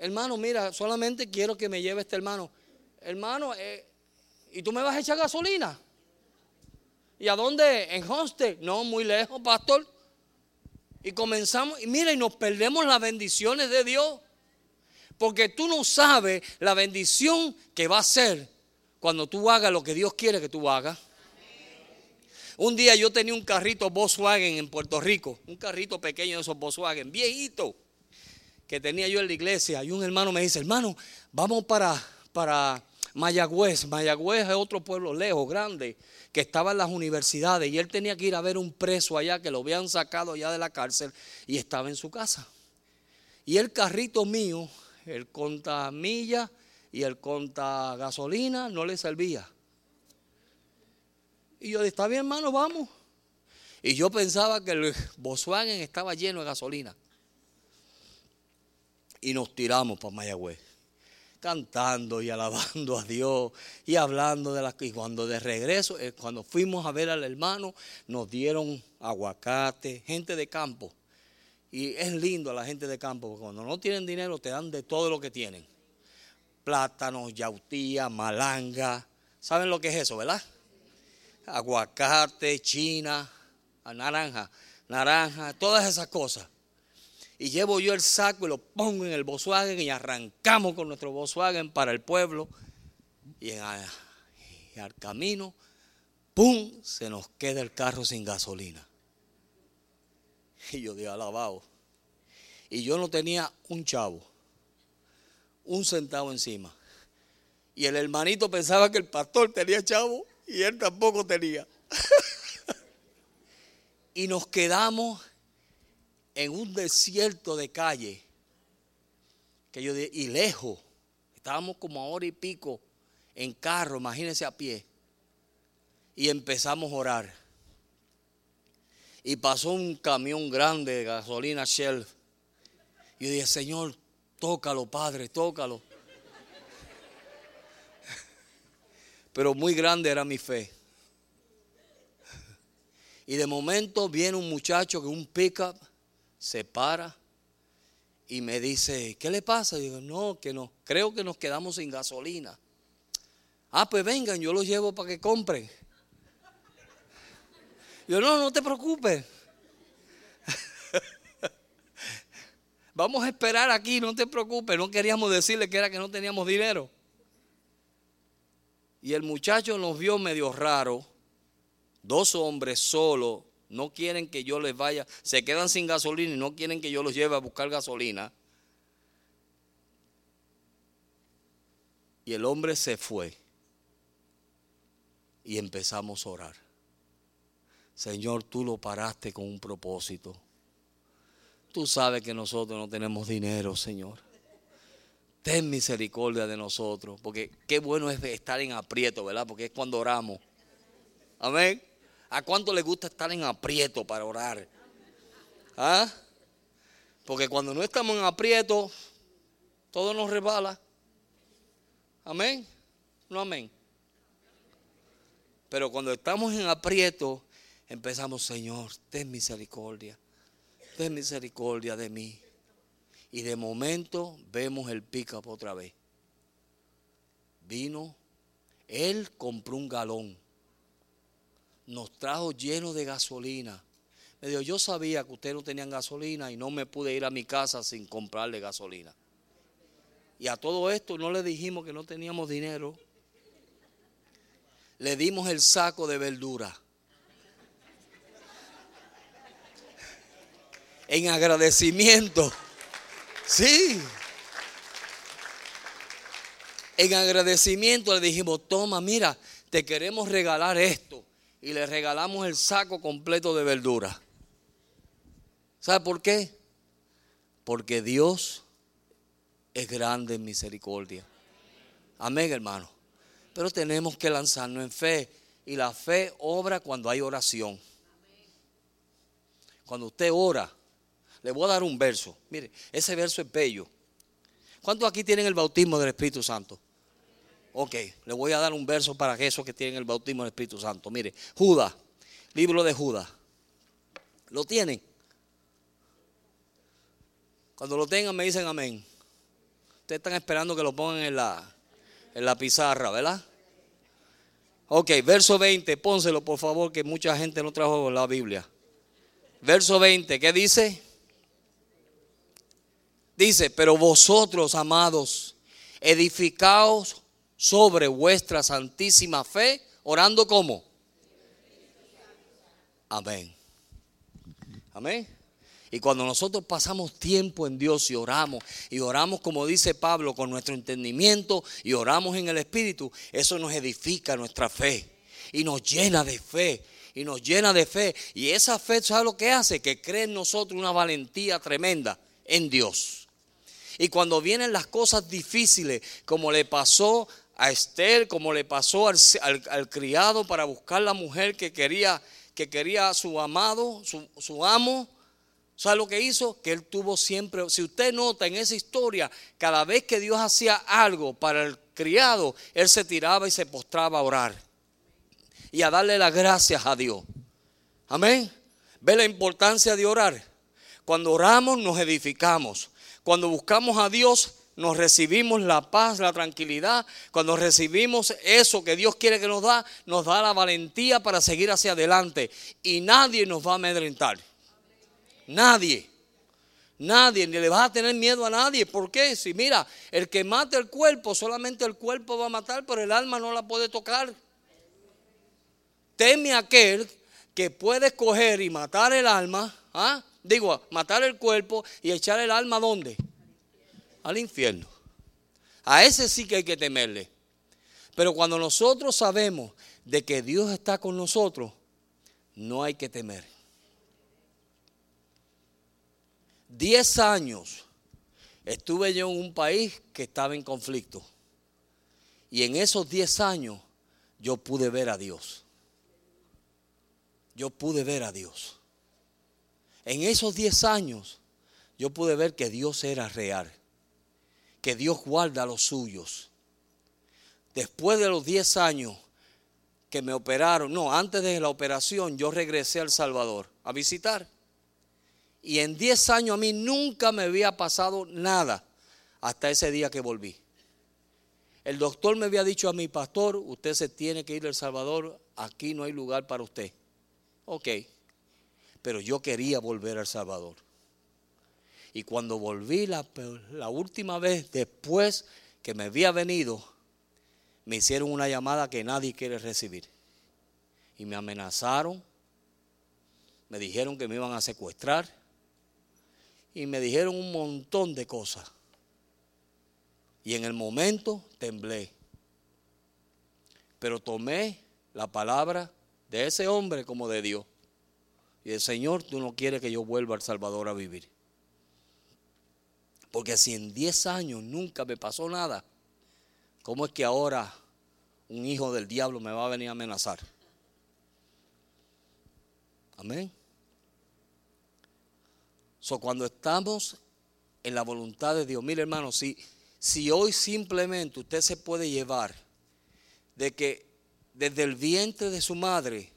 Hermano, mira, solamente quiero que me lleve este hermano. Hermano, eh, ¿y tú me vas a echar gasolina? ¿Y a dónde? ¿En hostel? No, muy lejos, pastor. Y comenzamos, y mira, y nos perdemos las bendiciones de Dios. Porque tú no sabes la bendición que va a ser cuando tú hagas lo que Dios quiere que tú hagas. Un día yo tenía un carrito Volkswagen en Puerto Rico, un carrito pequeño de esos Volkswagen, viejito que tenía yo en la iglesia y un hermano me dice, hermano, vamos para, para Mayagüez. Mayagüez es otro pueblo lejos, grande, que estaba en las universidades y él tenía que ir a ver un preso allá que lo habían sacado ya de la cárcel y estaba en su casa. Y el carrito mío, el conta milla y el conta gasolina no le servía. Y yo está bien hermano, vamos. Y yo pensaba que el Volkswagen estaba lleno de gasolina y nos tiramos para Mayagüez. cantando y alabando a Dios y hablando de las y cuando de regreso, eh, cuando fuimos a ver al hermano, nos dieron aguacate, gente de campo. Y es lindo a la gente de campo, porque cuando no tienen dinero te dan de todo lo que tienen. Plátanos, yautía, malanga. ¿Saben lo que es eso, verdad? Aguacate, china, naranja, naranja, todas esas cosas y llevo yo el saco y lo pongo en el Volkswagen y arrancamos con nuestro Volkswagen para el pueblo. Y, al camino, ¡pum! se nos queda el carro sin gasolina. Y yo digo, alabado. Y yo no tenía un chavo, un centavo encima. Y el hermanito pensaba que el pastor tenía chavo y él tampoco tenía. y nos quedamos en un desierto de calle, que yo y lejos, estábamos como a hora y pico en carro, imagínense a pie, y empezamos a orar. Y pasó un camión grande de gasolina Shell. Yo dije, Señor, tócalo, Padre, tócalo. Pero muy grande era mi fe. Y de momento viene un muchacho que un pickup se para y me dice, ¿qué le pasa? digo, no, que no, creo que nos quedamos sin gasolina. Ah, pues vengan, yo los llevo para que compren. Yo, no, no te preocupes. Vamos a esperar aquí, no te preocupes. No queríamos decirle que era que no teníamos dinero. Y el muchacho nos vio medio raro, dos hombres solos no quieren que yo les vaya, se quedan sin gasolina y no quieren que yo los lleve a buscar gasolina. Y el hombre se fue. Y empezamos a orar. Señor, tú lo paraste con un propósito. Tú sabes que nosotros no tenemos dinero, Señor. Ten misericordia de nosotros, porque qué bueno es estar en aprieto, ¿verdad? Porque es cuando oramos. Amén. ¿A cuánto le gusta estar en aprieto para orar? ¿Ah? Porque cuando no estamos en aprieto, todo nos resbala. Amén. No amén. Pero cuando estamos en aprieto, empezamos, Señor, ten misericordia. Ten misericordia de mí. Y de momento vemos el pick-up otra vez. Vino, él compró un galón nos trajo lleno de gasolina. Me dijo, yo sabía que ustedes no tenían gasolina y no me pude ir a mi casa sin comprarle gasolina. Y a todo esto no le dijimos que no teníamos dinero. Le dimos el saco de verdura. En agradecimiento. Sí. En agradecimiento le dijimos, toma, mira, te queremos regalar esto y le regalamos el saco completo de verdura. ¿Sabe por qué? Porque Dios es grande en misericordia. Amén, hermano. Pero tenemos que lanzarnos en fe. Y la fe obra cuando hay oración. Cuando usted ora, le voy a dar un verso. Mire, ese verso es bello. ¿Cuántos aquí tienen el bautismo del Espíritu Santo? Ok, le voy a dar un verso para esos que tienen el bautismo del Espíritu Santo. Mire, Judas, libro de Judas. ¿Lo tienen? Cuando lo tengan me dicen amén. Ustedes están esperando que lo pongan en la, en la pizarra, ¿verdad? Ok, verso 20, pónselo por favor, que mucha gente no trajo la Biblia. Verso 20, ¿qué dice? Dice, pero vosotros, amados, edificaos sobre vuestra santísima fe, orando como. Amén. Amén. Y cuando nosotros pasamos tiempo en Dios y oramos, y oramos como dice Pablo, con nuestro entendimiento, y oramos en el Espíritu, eso nos edifica nuestra fe y nos llena de fe. Y nos llena de fe. Y esa fe, ¿sabe lo que hace? Que cree en nosotros una valentía tremenda en Dios. Y cuando vienen las cosas difíciles, como le pasó a Esther, como le pasó al, criado para buscar la mujer que quería, que quería a su amado, su, amo, ¿Sabe lo que hizo? Que él tuvo siempre, si usted nota en esa historia, cada vez que Dios hacía algo para el criado, él se tiraba y se postraba a orar y a darle las gracias a Dios. Amén. ¿Ve la importancia de orar? Cuando oramos nos edificamos. Cuando buscamos a Dios nos recibimos la paz, la tranquilidad. Cuando recibimos eso que Dios quiere que nos da, nos da la valentía para seguir hacia adelante. Y nadie nos va a amedrentar. Nadie. Nadie, ni le vas a tener miedo a nadie. ¿Por qué? Si mira, el que mata el cuerpo, solamente el cuerpo va a matar, pero el alma no la puede tocar. Teme aquel que puede coger y matar el alma, ¿ah? digo, matar el cuerpo y echar el alma dónde? Al infierno. A ese sí que hay que temerle. Pero cuando nosotros sabemos de que Dios está con nosotros, no hay que temer. Diez años estuve yo en un país que estaba en conflicto. Y en esos diez años yo pude ver a Dios. Yo pude ver a Dios. En esos diez años yo pude ver que Dios era real. Que Dios guarda a los suyos. Después de los diez años que me operaron, no, antes de la operación yo regresé al Salvador a visitar. Y en 10 años a mí nunca me había pasado nada hasta ese día que volví. El doctor me había dicho a mi pastor, usted se tiene que ir al Salvador, aquí no hay lugar para usted. Ok, pero yo quería volver al Salvador. Y cuando volví la, última vez, después que me había venido, me hicieron una llamada que nadie quiere recibir. Y me amenazaron, me dijeron que me iban a secuestrar y me dijeron un montón de cosas. Y en el momento temblé. Pero tomé la palabra de ese hombre como de Dios. Y el Señor, tú no quieres que yo vuelva al Salvador a vivir. Porque si en 10 años nunca me pasó nada, ¿cómo es que ahora un hijo del diablo me va a venir a amenazar? Amén. So, cuando estamos en la voluntad de Dios, mire hermano, si, si hoy simplemente usted se puede llevar de que desde el vientre de su madre,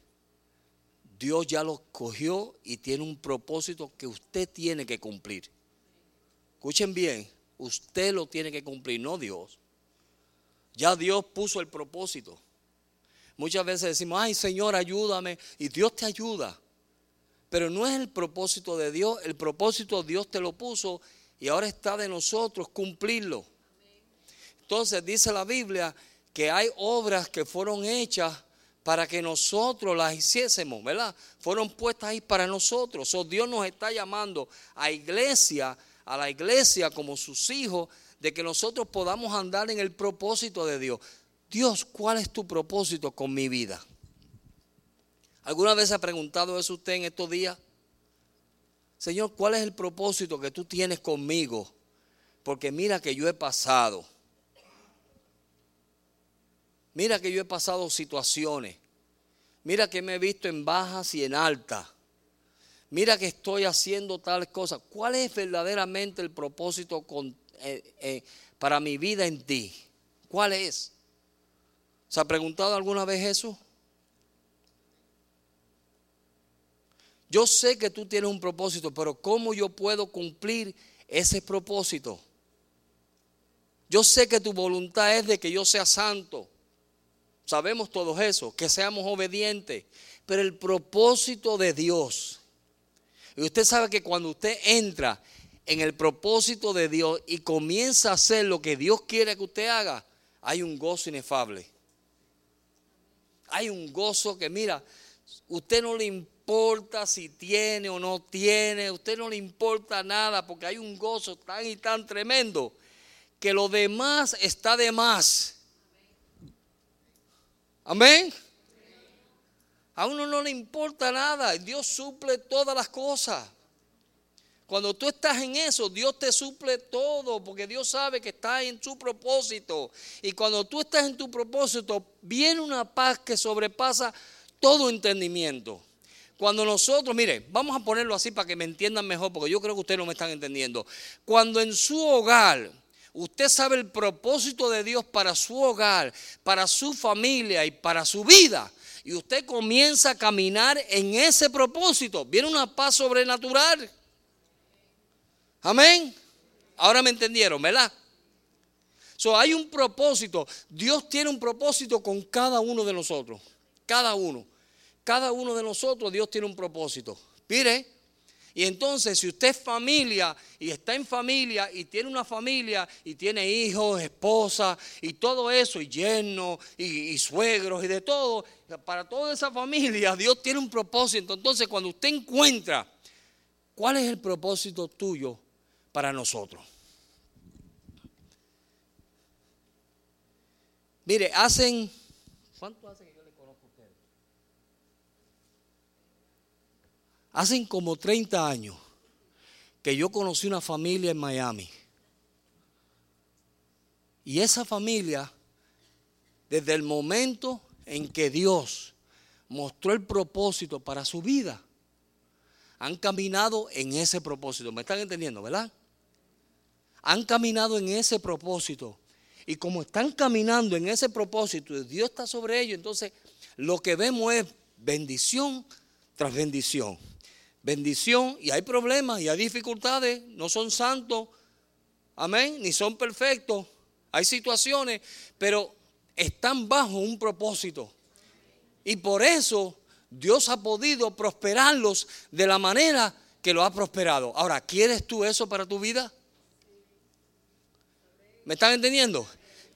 Dios ya lo cogió y tiene un propósito que usted tiene que cumplir. Escuchen bien, usted lo tiene que cumplir, no Dios. Ya Dios puso el propósito. Muchas veces decimos, ay Señor, ayúdame, y Dios te ayuda. Pero no es el propósito de Dios, el propósito Dios te lo puso y ahora está de nosotros cumplirlo. Entonces dice la Biblia que hay obras que fueron hechas para que nosotros las hiciésemos, ¿verdad? Fueron puestas ahí para nosotros. O Dios nos está llamando a iglesia, a la iglesia como sus hijos, de que nosotros podamos andar en el propósito de Dios. Dios, ¿cuál es tu propósito con mi vida? ¿Alguna vez ha preguntado eso usted en estos días? Señor, ¿cuál es el propósito que tú tienes conmigo? Porque mira que yo he pasado. Mira que yo he pasado situaciones. Mira que me he visto en bajas y en altas. Mira que estoy haciendo tal cosa. ¿Cuál es verdaderamente el propósito eh, eh, para mi vida en ti? ¿Cuál es? ¿Se ha preguntado alguna vez eso? Yo sé que tú tienes un propósito, pero ¿cómo yo puedo cumplir ese propósito? Yo sé que tu voluntad es de que yo sea santo. Sabemos todos eso, que seamos obedientes. Pero el propósito de Dios, y usted sabe que cuando usted entra en el propósito de Dios y comienza a hacer lo que Dios quiere que usted haga, hay un gozo inefable. Hay un gozo que, mira, usted no le importa si tiene o no tiene, usted no le importa nada porque hay un gozo tan y tan tremendo que lo demás está de más. Amén. A uno no le importa nada, Dios suple todas las cosas. Cuando tú estás en eso, Dios te suple todo, porque Dios sabe que estás en su propósito. Y cuando tú estás en tu propósito, viene una paz que sobrepasa todo entendimiento. cuando nosotros, mire, vamos a ponerlo así para que me entiendan mejor, porque yo creo que ustedes no me están entendiendo. Cuando en su hogar usted sabe el propósito de Dios para su hogar, para su familia y para su vida, y usted comienza a caminar en ese propósito, viene una paz sobrenatural. Amén. Ahora me entendieron, ¿verdad? So, hay un propósito. Dios tiene un propósito con cada uno de nosotros. Cada uno. Cada uno de nosotros, Dios tiene un propósito. Mire. Y entonces, si usted es familia y está en familia y tiene una familia y tiene hijos, esposa y todo eso, y yernos y, suegros y de todo, para toda esa familia, Dios tiene un propósito. Entonces, cuando usted encuentra cuál es el propósito tuyo para nosotros. Mire, hacen. ¿Cuánto que yo le conozco a ustedes? Hacen como 30 años que yo conocí una familia en Miami. Y esa familia, desde el momento en que Dios mostró el propósito para su vida, han caminado en ese propósito. ¿Me están entendiendo, verdad? Han caminado en ese propósito. Y como están caminando en ese propósito, y Dios está sobre ellos, entonces lo que vemos es bendición tras bendición. Bendición, y hay problemas, y hay dificultades, no son santos, amén, ni son perfectos, hay situaciones, pero están bajo un propósito. Y por eso Dios ha podido prosperarlos de la manera que lo ha prosperado. Ahora, ¿quieres tú eso para tu vida? ¿Me están entendiendo?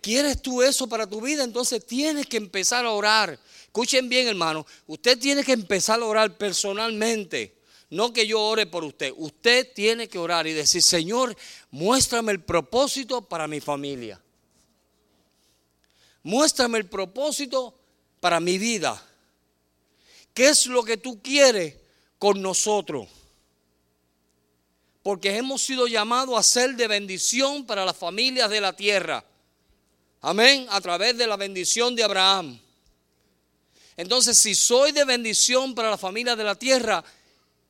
¿Quieres tú eso para tu vida? Entonces tienes que empezar a orar. Escuchen bien, hermano. Usted tiene que empezar a orar personalmente. No que yo ore por usted. Usted tiene que orar y decir, Señor, muéstrame el propósito para mi familia. Muéstrame el propósito para mi vida. ¿Qué es lo que tú quieres con nosotros? porque hemos sido llamados a ser de bendición para las familias de la tierra. Amén, a través de la bendición de Abraham. Entonces, si soy de bendición para la familia de la tierra,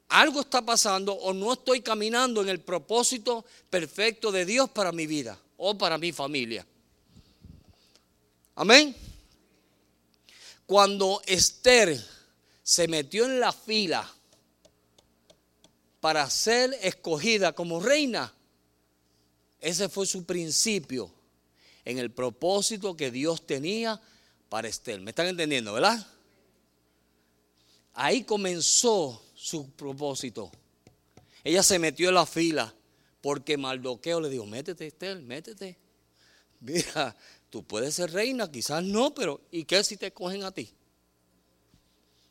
algo está pasando o no estoy caminando en el propósito perfecto de Dios para mi vida o para mi familia. Amén. Cuando Esther se metió en la fila para ser escogida como reina. Ese fue su principio en el propósito que Dios tenía para Esther. ¿Me están entendiendo, verdad? Ahí comenzó su propósito. Ella se metió en la fila porque Maldoqueo le dijo, métete Esther, métete. Mira, tú puedes ser reina, quizás no, pero ¿y qué si te cogen a ti?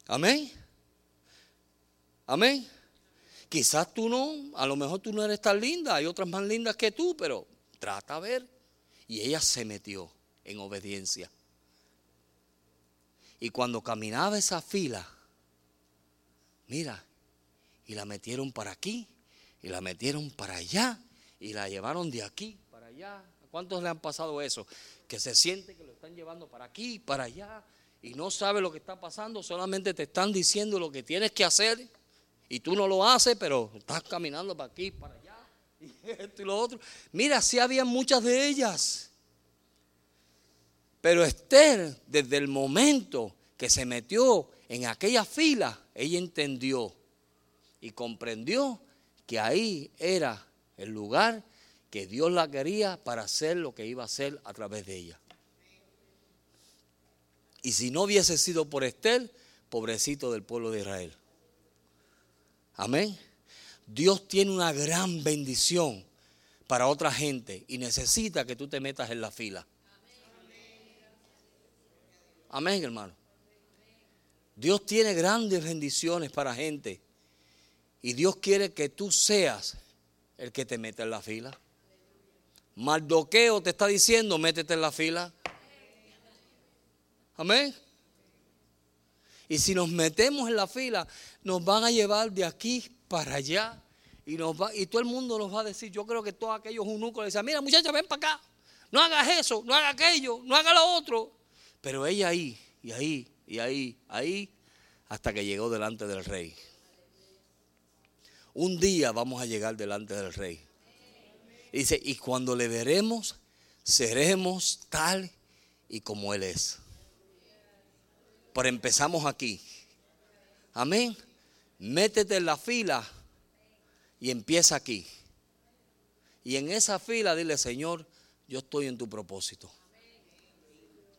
Amén. Amén. Quizás tú no, a lo mejor tú no eres tan linda, hay otras más lindas que tú, pero trata a ver. Y ella se metió en obediencia. Y cuando caminaba esa fila, mira, y la metieron para aquí, y la metieron para allá, y la llevaron de aquí para allá. ¿A cuántos le han pasado eso? Que se siente que lo están llevando para aquí, para allá, y no sabe lo que está pasando, solamente te están diciendo lo que tienes que hacer. Y tú no lo haces, pero estás caminando para aquí, para allá, y esto y lo otro. Mira, sí había muchas de ellas. Pero Esther, desde el momento que se metió en aquella fila, ella entendió y comprendió que ahí era el lugar que Dios la quería para hacer lo que iba a hacer a través de ella. Y si no hubiese sido por Esther, pobrecito del pueblo de Israel. Amén. Dios tiene una gran bendición para otra gente y necesita que tú te metas en la fila. Amén, hermano. Dios tiene grandes bendiciones para gente y Dios quiere que tú seas el que te meta en la fila. Maldoqueo te está diciendo, métete en la fila. Amén. Y si nos metemos en la fila, nos van a llevar de aquí para allá. Y, todo el mundo nos va a decir, yo creo que todos aquellos eunucos le decían, mira muchacha, ven para acá. No hagas eso, no hagas aquello, no hagas lo otro. Pero ella ahí, y ahí, y ahí, ahí, hasta que llegó delante del rey. Un día vamos a llegar delante del rey. Dice, y cuando le veremos, seremos tal y como Él es. Pero empezamos aquí. Amén. Métete en la fila y empieza aquí. Y en esa fila dile, Señor, yo estoy en tu propósito.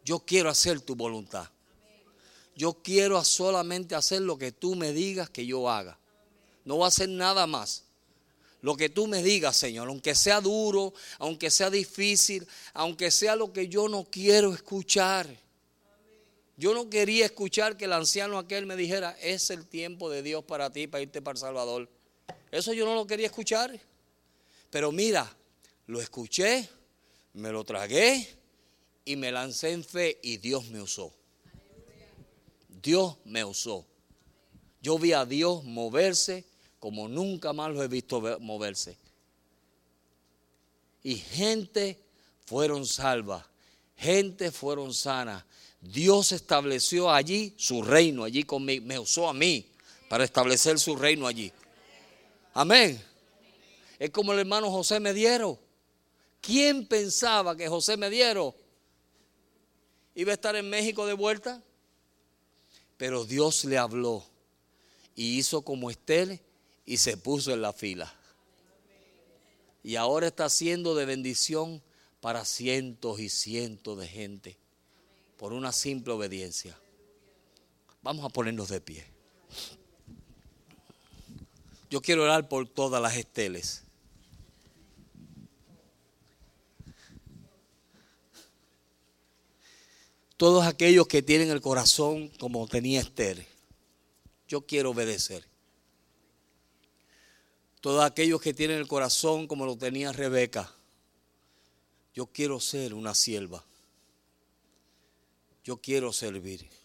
Yo quiero hacer tu voluntad. Yo quiero solamente hacer lo que tú me digas que yo haga. No voy a hacer nada más. Lo que tú me digas, Señor, aunque sea duro, aunque sea difícil, aunque sea lo que yo no quiero escuchar. Yo no quería escuchar que el anciano aquel me dijera, es el tiempo de Dios para ti, para irte para El Salvador. Eso yo no lo quería escuchar. Pero mira, lo escuché, me lo tragué y me lancé en fe y Dios me usó. Dios me usó. Yo vi a Dios moverse como nunca más lo he visto moverse. Y gente fueron salvas, gente fueron sanas. Dios estableció allí su reino, allí conmigo, me usó a mí para establecer su reino allí. Amén. Es como el hermano José Mediero. ¿Quién pensaba que José Mediero iba a estar en México de vuelta? Pero Dios le habló y hizo como Estel y se puso en la fila. Y ahora está siendo de bendición para cientos y cientos de gente por una simple obediencia. Vamos a ponernos de pie. Yo quiero orar por todas las esteles. Todos aquellos que tienen el corazón como tenía Esther. Yo quiero obedecer. Todos aquellos que tienen el corazón como lo tenía Rebeca. Yo quiero ser una sierva. Yo quiero servir.